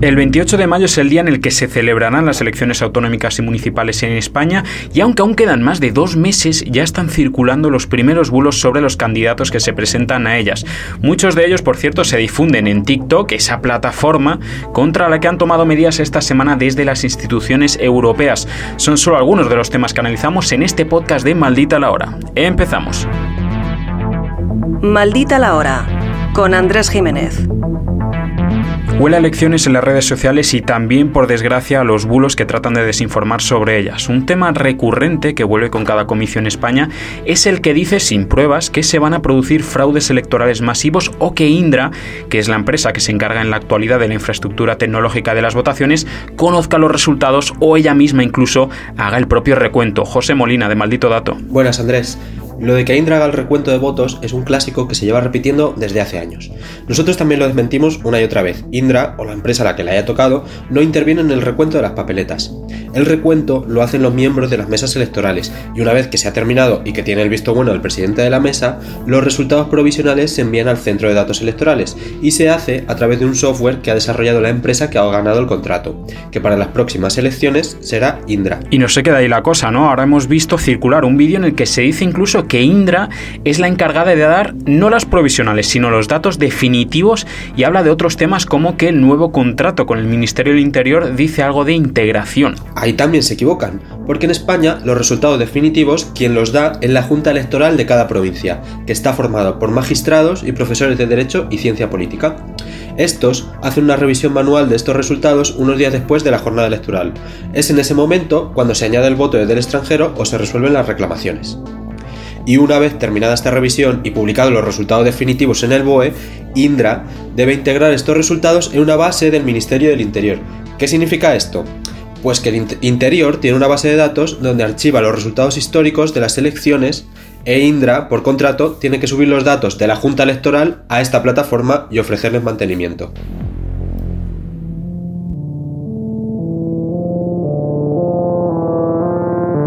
El 28 de mayo es el día en el que se celebrarán las elecciones autonómicas y municipales en España y aunque aún quedan más de dos meses ya están circulando los primeros bulos sobre los candidatos que se presentan a ellas. Muchos de ellos, por cierto, se difunden en TikTok, esa plataforma contra la que han tomado medidas esta semana desde las instituciones europeas. Son solo algunos de los temas que analizamos en este podcast de Maldita la Hora. Empezamos. Maldita la Hora, con Andrés Jiménez. Huele a elecciones en las redes sociales y también, por desgracia, a los bulos que tratan de desinformar sobre ellas. Un tema recurrente que vuelve con cada comisión en España es el que dice sin pruebas que se van a producir fraudes electorales masivos o que Indra, que es la empresa que se encarga en la actualidad de la infraestructura tecnológica de las votaciones, conozca los resultados o ella misma incluso haga el propio recuento. José Molina, de Maldito Dato. Buenas, Andrés. Lo de que Indra haga el recuento de votos es un clásico que se lleva repitiendo desde hace años. Nosotros también lo desmentimos una y otra vez. Indra, o la empresa a la que le haya tocado, no interviene en el recuento de las papeletas. El recuento lo hacen los miembros de las mesas electorales, y una vez que se ha terminado y que tiene el visto bueno del presidente de la mesa, los resultados provisionales se envían al centro de datos electorales, y se hace a través de un software que ha desarrollado la empresa que ha ganado el contrato, que para las próximas elecciones será Indra. Y no se queda ahí la cosa, ¿no? Ahora hemos visto circular un vídeo en el que se dice incluso que Indra es la encargada de dar no las provisionales, sino los datos definitivos y habla de otros temas como que el nuevo contrato con el Ministerio del Interior dice algo de integración. Ahí también se equivocan, porque en España los resultados definitivos quien los da es la Junta Electoral de cada provincia, que está formado por magistrados y profesores de Derecho y Ciencia Política. Estos hacen una revisión manual de estos resultados unos días después de la jornada electoral. Es en ese momento cuando se añade el voto desde el extranjero o se resuelven las reclamaciones y una vez terminada esta revisión y publicados los resultados definitivos en el BOE, Indra debe integrar estos resultados en una base del Ministerio del Interior. ¿Qué significa esto? Pues que el Interior tiene una base de datos donde archiva los resultados históricos de las elecciones e Indra, por contrato, tiene que subir los datos de la Junta Electoral a esta plataforma y ofrecerles mantenimiento.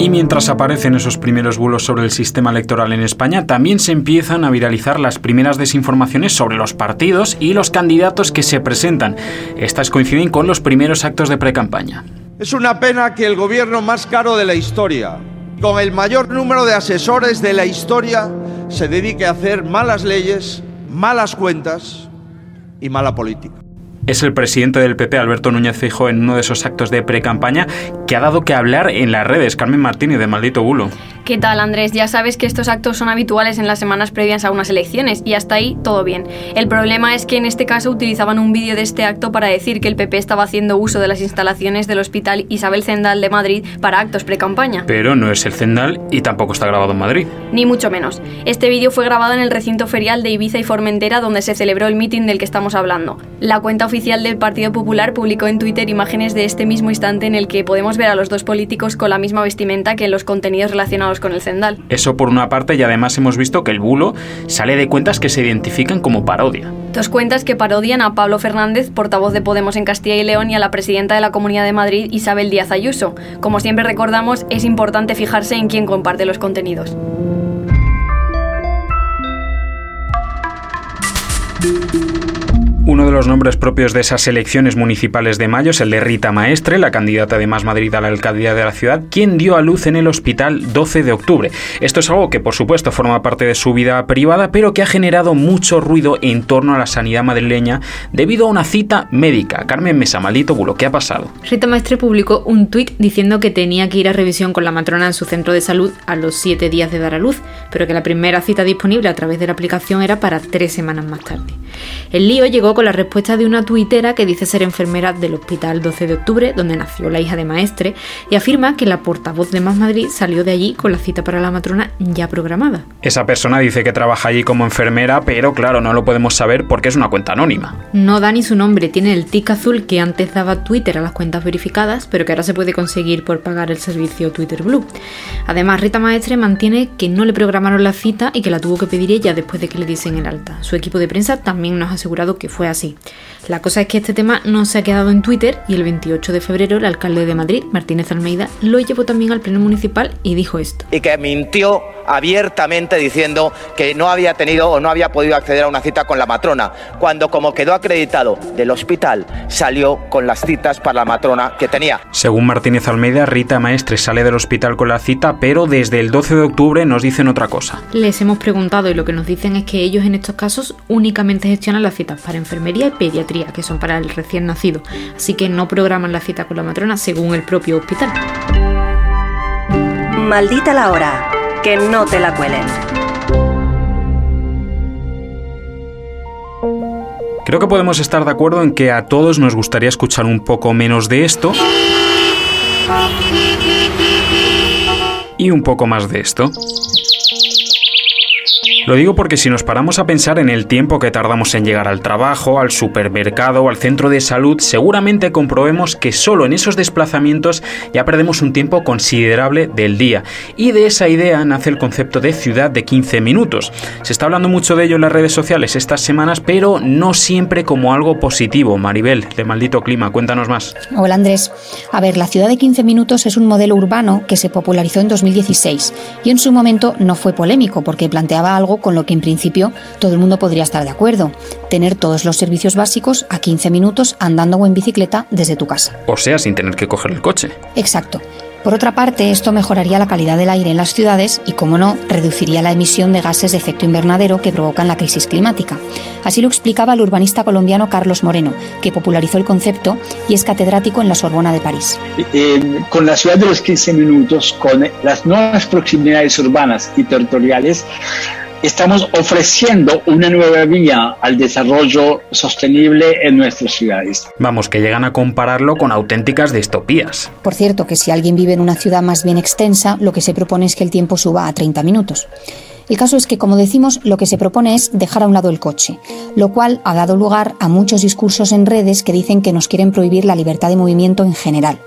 Y mientras aparecen esos primeros bulos sobre el sistema electoral en España, también se empiezan a viralizar las primeras desinformaciones sobre los partidos y los candidatos que se presentan. Estas coinciden con los primeros actos de precampaña. Es una pena que el gobierno más caro de la historia, con el mayor número de asesores de la historia, se dedique a hacer malas leyes, malas cuentas y mala política es el presidente del PP, Alberto Núñez Fijo, en uno de esos actos de pre-campaña que ha dado que hablar en las redes. Carmen Martínez, de Maldito Bulo. ¿Qué tal, Andrés? Ya sabes que estos actos son habituales en las semanas previas a unas elecciones y hasta ahí todo bien. El problema es que en este caso utilizaban un vídeo de este acto para decir que el PP estaba haciendo uso de las instalaciones del Hospital Isabel Zendal de Madrid para actos pre-campaña. Pero no es el Zendal y tampoco está grabado en Madrid. Ni mucho menos. Este vídeo fue grabado en el recinto ferial de Ibiza y Formentera donde se celebró el mitin del que estamos hablando. La cuenta oficial del Partido Popular publicó en Twitter imágenes de este mismo instante en el que podemos ver a los dos políticos con la misma vestimenta que en los contenidos relacionados con el Zendal. Eso por una parte y además hemos visto que el bulo sale de cuentas que se identifican como parodia. Dos cuentas que parodian a Pablo Fernández, portavoz de Podemos en Castilla y León, y a la presidenta de la Comunidad de Madrid, Isabel Díaz Ayuso. Como siempre recordamos, es importante fijarse en quién comparte los contenidos. Uno de los nombres propios de esas elecciones municipales de mayo es el de Rita Maestre, la candidata de Más Madrid a la alcaldía de la ciudad, quien dio a luz en el hospital 12 de octubre. Esto es algo que por supuesto forma parte de su vida privada, pero que ha generado mucho ruido en torno a la sanidad madrileña debido a una cita médica. Carmen Mesa, maldito bulo, ¿qué ha pasado? Rita Maestre publicó un tuit diciendo que tenía que ir a revisión con la matrona en su centro de salud a los 7 días de dar a luz, pero que la primera cita disponible a través de la aplicación era para tres semanas más tarde. El lío llegó con la respuesta de una tuitera que dice ser enfermera del Hospital 12 de Octubre, donde nació la hija de Maestre, y afirma que la portavoz de Más Madrid salió de allí con la cita para la matrona ya programada. Esa persona dice que trabaja allí como enfermera, pero claro, no lo podemos saber porque es una cuenta anónima. No da ni su nombre, tiene el tic azul que antes daba Twitter a las cuentas verificadas, pero que ahora se puede conseguir por pagar el servicio Twitter Blue. Además, Rita Maestre mantiene que no le programaron la cita y que la tuvo que pedir ella después de que le dicen el alta. Su equipo de prensa también nos ha asegurado que fue así. La cosa es que este tema no se ha quedado en Twitter y el 28 de febrero el alcalde de Madrid, Martínez Almeida, lo llevó también al Pleno Municipal y dijo esto. Y que mintió abiertamente diciendo que no había tenido o no había podido acceder a una cita con la matrona, cuando como quedó acreditado del hospital, salió con las citas para la matrona que tenía. Según Martínez Almeida, Rita Maestre sale del hospital con la cita, pero desde el 12 de octubre nos dicen otra cosa. Les hemos preguntado y lo que nos dicen es que ellos en estos casos únicamente gestionan las citas para enfermería y pediatría, que son para el recién nacido, así que no programan la cita con la matrona según el propio hospital. Maldita la hora, que no te la cuelen. Creo que podemos estar de acuerdo en que a todos nos gustaría escuchar un poco menos de esto y un poco más de esto. Lo digo porque si nos paramos a pensar en el tiempo que tardamos en llegar al trabajo, al supermercado al centro de salud, seguramente comprobemos que solo en esos desplazamientos ya perdemos un tiempo considerable del día. Y de esa idea nace el concepto de ciudad de 15 minutos. Se está hablando mucho de ello en las redes sociales estas semanas, pero no siempre como algo positivo. Maribel, de Maldito Clima, cuéntanos más. Hola Andrés. A ver, la ciudad de 15 minutos es un modelo urbano que se popularizó en 2016 y en su momento no fue polémico porque planteaba algo con lo que en principio todo el mundo podría estar de acuerdo, tener todos los servicios básicos a 15 minutos andando o en bicicleta desde tu casa. O sea, sin tener que coger el coche. Exacto. Por otra parte, esto mejoraría la calidad del aire en las ciudades y, como no, reduciría la emisión de gases de efecto invernadero que provocan la crisis climática. Así lo explicaba el urbanista colombiano Carlos Moreno, que popularizó el concepto y es catedrático en la Sorbona de París. Eh, con la ciudad de los 15 minutos, con las nuevas proximidades urbanas y territoriales, estamos ofreciendo una nueva vía al desarrollo sostenible en nuestras ciudades. Vamos, que llegan a compararlo con auténticas distopías. Por cierto, que si alguien vive en una ciudad más bien extensa, lo que se propone es que el tiempo suba a 30 minutos. El caso es que, como decimos, lo que se propone es dejar a un lado el coche, lo cual ha dado lugar a muchos discursos en redes que dicen que nos quieren prohibir la libertad de movimiento en general.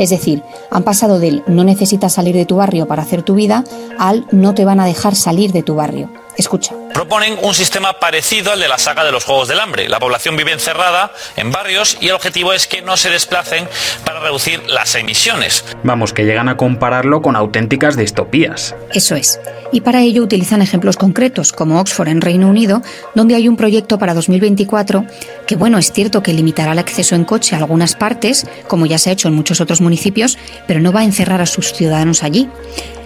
Es decir, han pasado del no necesitas salir de tu barrio para hacer tu vida al no te van a dejar salir de tu barrio. Escucha. Proponen un sistema parecido al de la saga de los Juegos del Hambre. La población vive encerrada en barrios y el objetivo es que no se desplacen para reducir las emisiones. Vamos, que llegan a compararlo con auténticas distopías. Eso es. Y para ello utilizan ejemplos concretos, como Oxford en Reino Unido, donde hay un proyecto para 2024 que, bueno, es cierto que limitará el acceso en coche a algunas partes, como ya se ha hecho en muchos otros municipios, pero no va a encerrar a sus ciudadanos allí.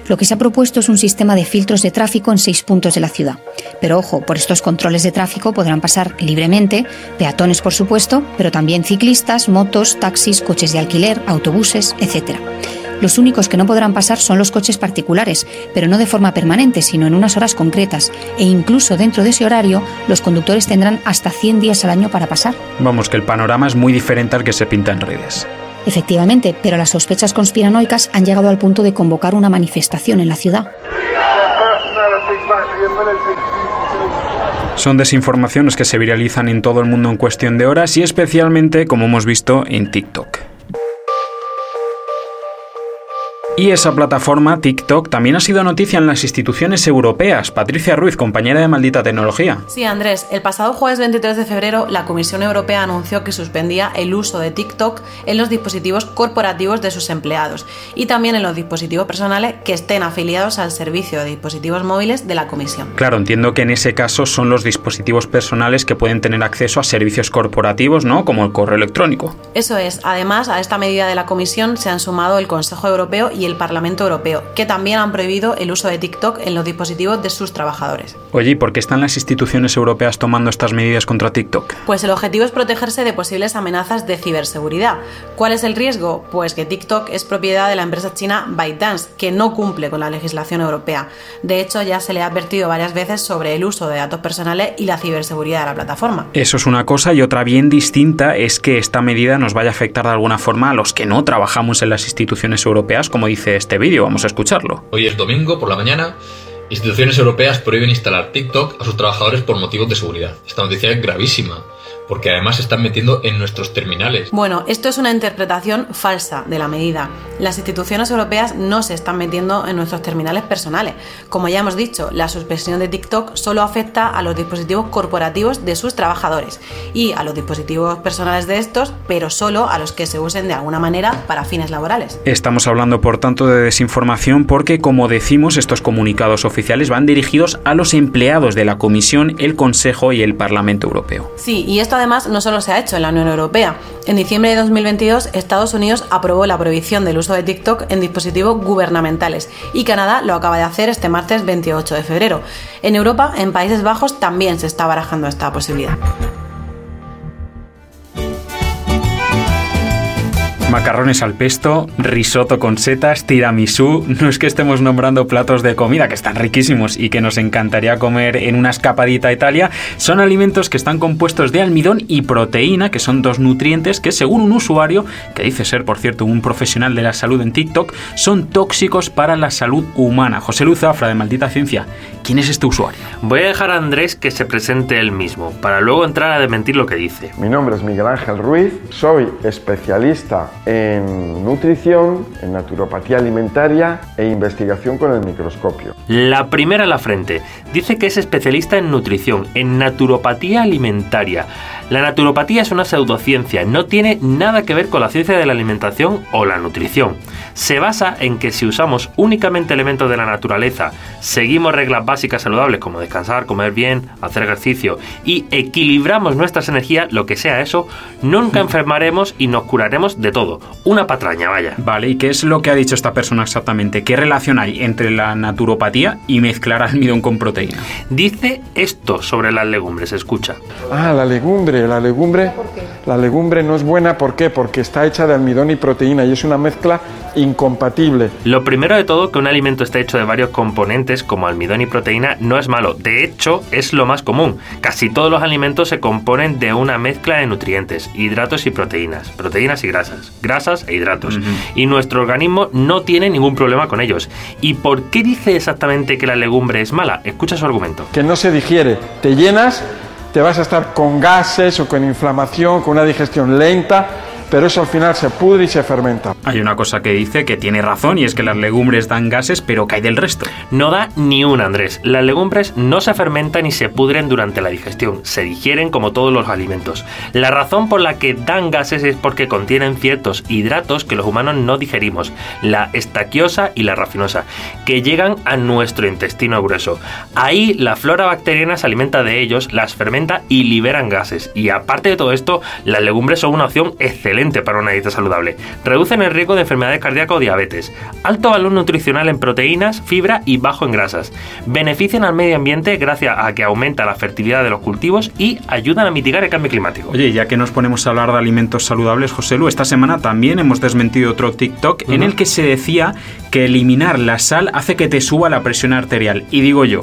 Lo que se ha propuesto es un sistema de filtros de tráfico en seis puntos de la ciudad. Pero ojo, por estos controles de tráfico podrán pasar libremente, peatones por supuesto, pero también ciclistas, motos, taxis, coches de alquiler, autobuses, etc. Los únicos que no podrán pasar son los coches particulares, pero no de forma permanente, sino en unas horas concretas. E incluso dentro de ese horario, los conductores tendrán hasta 100 días al año para pasar. Vamos, que el panorama es muy diferente al que se pinta en redes. Efectivamente, pero las sospechas conspiranoicas han llegado al punto de convocar una manifestación en la ciudad. Son desinformaciones que se viralizan en todo el mundo en cuestión de horas y especialmente, como hemos visto, en TikTok. Y esa plataforma, TikTok, también ha sido noticia en las instituciones europeas. Patricia Ruiz, compañera de Maldita Tecnología. Sí, Andrés, el pasado jueves 23 de febrero la Comisión Europea anunció que suspendía el uso de TikTok en los dispositivos corporativos de sus empleados y también en los dispositivos personales que estén afiliados al servicio de dispositivos móviles de la Comisión. Claro, entiendo que en ese caso son los dispositivos personales que pueden tener acceso a servicios corporativos, ¿no? Como el correo electrónico. Eso es. Además, a esta medida de la Comisión se han sumado el Consejo Europeo y y el Parlamento Europeo, que también han prohibido el uso de TikTok en los dispositivos de sus trabajadores. Oye, ¿y por qué están las instituciones europeas tomando estas medidas contra TikTok? Pues el objetivo es protegerse de posibles amenazas de ciberseguridad. ¿Cuál es el riesgo? Pues que TikTok es propiedad de la empresa china ByteDance, que no cumple con la legislación europea. De hecho, ya se le ha advertido varias veces sobre el uso de datos personales y la ciberseguridad de la plataforma. Eso es una cosa y otra bien distinta es que esta medida nos vaya a afectar de alguna forma a los que no trabajamos en las instituciones europeas, como dice este vídeo. Vamos a escucharlo. Hoy es domingo por la mañana. Instituciones europeas prohíben instalar TikTok a sus trabajadores por motivos de seguridad. Esta noticia es gravísima porque además se están metiendo en nuestros terminales. Bueno, esto es una interpretación falsa de la medida. Las instituciones europeas no se están metiendo en nuestros terminales personales. Como ya hemos dicho, la suspensión de TikTok solo afecta a los dispositivos corporativos de sus trabajadores y a los dispositivos personales de estos, pero solo a los que se usen de alguna manera para fines laborales. Estamos hablando, por tanto, de desinformación porque, como decimos, estos comunicados oficiales van dirigidos a los empleados de la Comisión, el Consejo y el Parlamento Europeo. Sí, y esto además no solo se ha hecho en la Unión Europea. En diciembre de 2022, Estados Unidos aprobó la prohibición del uso de TikTok en dispositivos gubernamentales y Canadá lo acaba de hacer este martes 28 de febrero. En Europa, en Países Bajos, también se está barajando esta posibilidad. Macarrones al pesto, risotto con setas, tiramisú. No es que estemos nombrando platos de comida que están riquísimos y que nos encantaría comer en una escapadita a Italia. Son alimentos que están compuestos de almidón y proteína, que son dos nutrientes que, según un usuario, que dice ser, por cierto, un profesional de la salud en TikTok, son tóxicos para la salud humana. José Luz Zafra, de Maldita Ciencia. ¿Quién es este usuario? Voy a dejar a Andrés que se presente él mismo, para luego entrar a desmentir lo que dice. Mi nombre es Miguel Ángel Ruiz, soy especialista en nutrición, en naturopatía alimentaria e investigación con el microscopio. La primera a la frente. Dice que es especialista en nutrición, en naturopatía alimentaria. La naturopatía es una pseudociencia, no tiene nada que ver con la ciencia de la alimentación o la nutrición. Se basa en que si usamos únicamente elementos de la naturaleza, seguimos reglas básicas saludables como descansar, comer bien, hacer ejercicio y equilibramos nuestras energías, lo que sea eso, nunca enfermaremos y nos curaremos de todo. Una patraña, vaya. Vale, ¿y qué es lo que ha dicho esta persona exactamente? ¿Qué relación hay entre la naturopatía y mezclar almidón con proteína? Dice esto sobre las legumbres, escucha. Ah, la legumbre, la legumbre. La legumbre no es buena, ¿por qué? Porque está hecha de almidón y proteína y es una mezcla incompatible. Lo primero de todo, que un alimento esté hecho de varios componentes como almidón y proteína no es malo. De hecho, es lo más común. Casi todos los alimentos se componen de una mezcla de nutrientes, hidratos y proteínas, proteínas y grasas, grasas e hidratos. Y nuestro organismo no tiene ningún problema con ellos. ¿Y por qué dice exactamente que la legumbre es mala? Escucha su argumento. Que no se digiere, te llenas, te vas a estar con gases o con inflamación, con una digestión lenta pero eso al final se pudre y se fermenta. Hay una cosa que dice que tiene razón y es que las legumbres dan gases, pero ¿qué hay del resto? No da ni un Andrés. Las legumbres no se fermentan ni se pudren durante la digestión, se digieren como todos los alimentos. La razón por la que dan gases es porque contienen ciertos hidratos que los humanos no digerimos, la estaquiosa y la rafinosa, que llegan a nuestro intestino grueso. Ahí la flora bacteriana se alimenta de ellos, las fermenta y liberan gases. Y aparte de todo esto, las legumbres son una opción excelente para una dieta saludable. Reducen el riesgo de enfermedades cardíacas o diabetes. Alto valor nutricional en proteínas, fibra y bajo en grasas. Benefician al medio ambiente gracias a que aumenta la fertilidad de los cultivos y ayudan a mitigar el cambio climático. Oye, ya que nos ponemos a hablar de alimentos saludables, José Lu, esta semana también hemos desmentido otro TikTok en el que se decía que eliminar la sal hace que te suba la presión arterial. Y digo yo,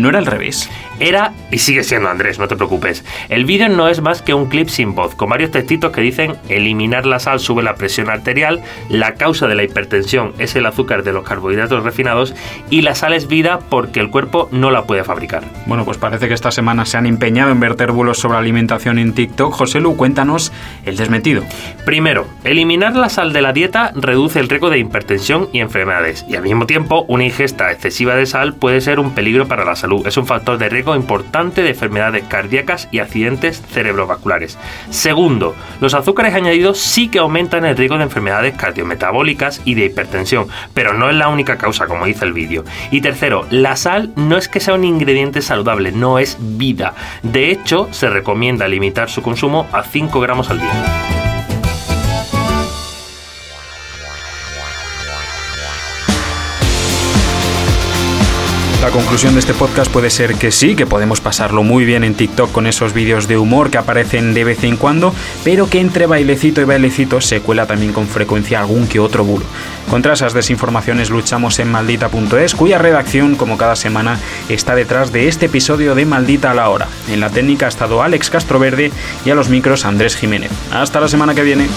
¿no era al revés? Era y sigue siendo Andrés, no te preocupes. El vídeo no es más que un clip sin voz, con varios textitos que dicen eliminar la sal sube la presión arterial, la causa de la hipertensión es el azúcar de los carbohidratos refinados y la sal es vida porque el cuerpo no la puede fabricar. Bueno, pues parece que esta semana se han empeñado en verter bulos sobre alimentación en TikTok. José Lu, cuéntanos el desmetido. Primero, eliminar la sal de la dieta reduce el riesgo de hipertensión y enfermedades y al mismo tiempo una ingesta excesiva de sal puede ser un peligro para la Es un factor de riesgo importante de enfermedades cardíacas y accidentes cerebrovasculares. Segundo, los azúcares añadidos sí que aumentan el riesgo de enfermedades cardiometabólicas y de hipertensión, pero no es la única causa, como dice el vídeo. Y tercero, la sal no es que sea un ingrediente saludable, no es vida. De hecho, se recomienda limitar su consumo a 5 gramos al día. La conclusión de este podcast puede ser que sí, que podemos pasarlo muy bien en TikTok con esos vídeos de humor que aparecen de vez en cuando, pero que entre bailecito y bailecito se cuela también con frecuencia algún que otro bulo. Contra esas desinformaciones luchamos en maldita.es, cuya redacción, como cada semana, está detrás de este episodio de Maldita a la hora. En la técnica ha estado Alex Castroverde y a los micros Andrés Jiménez. Hasta la semana que viene.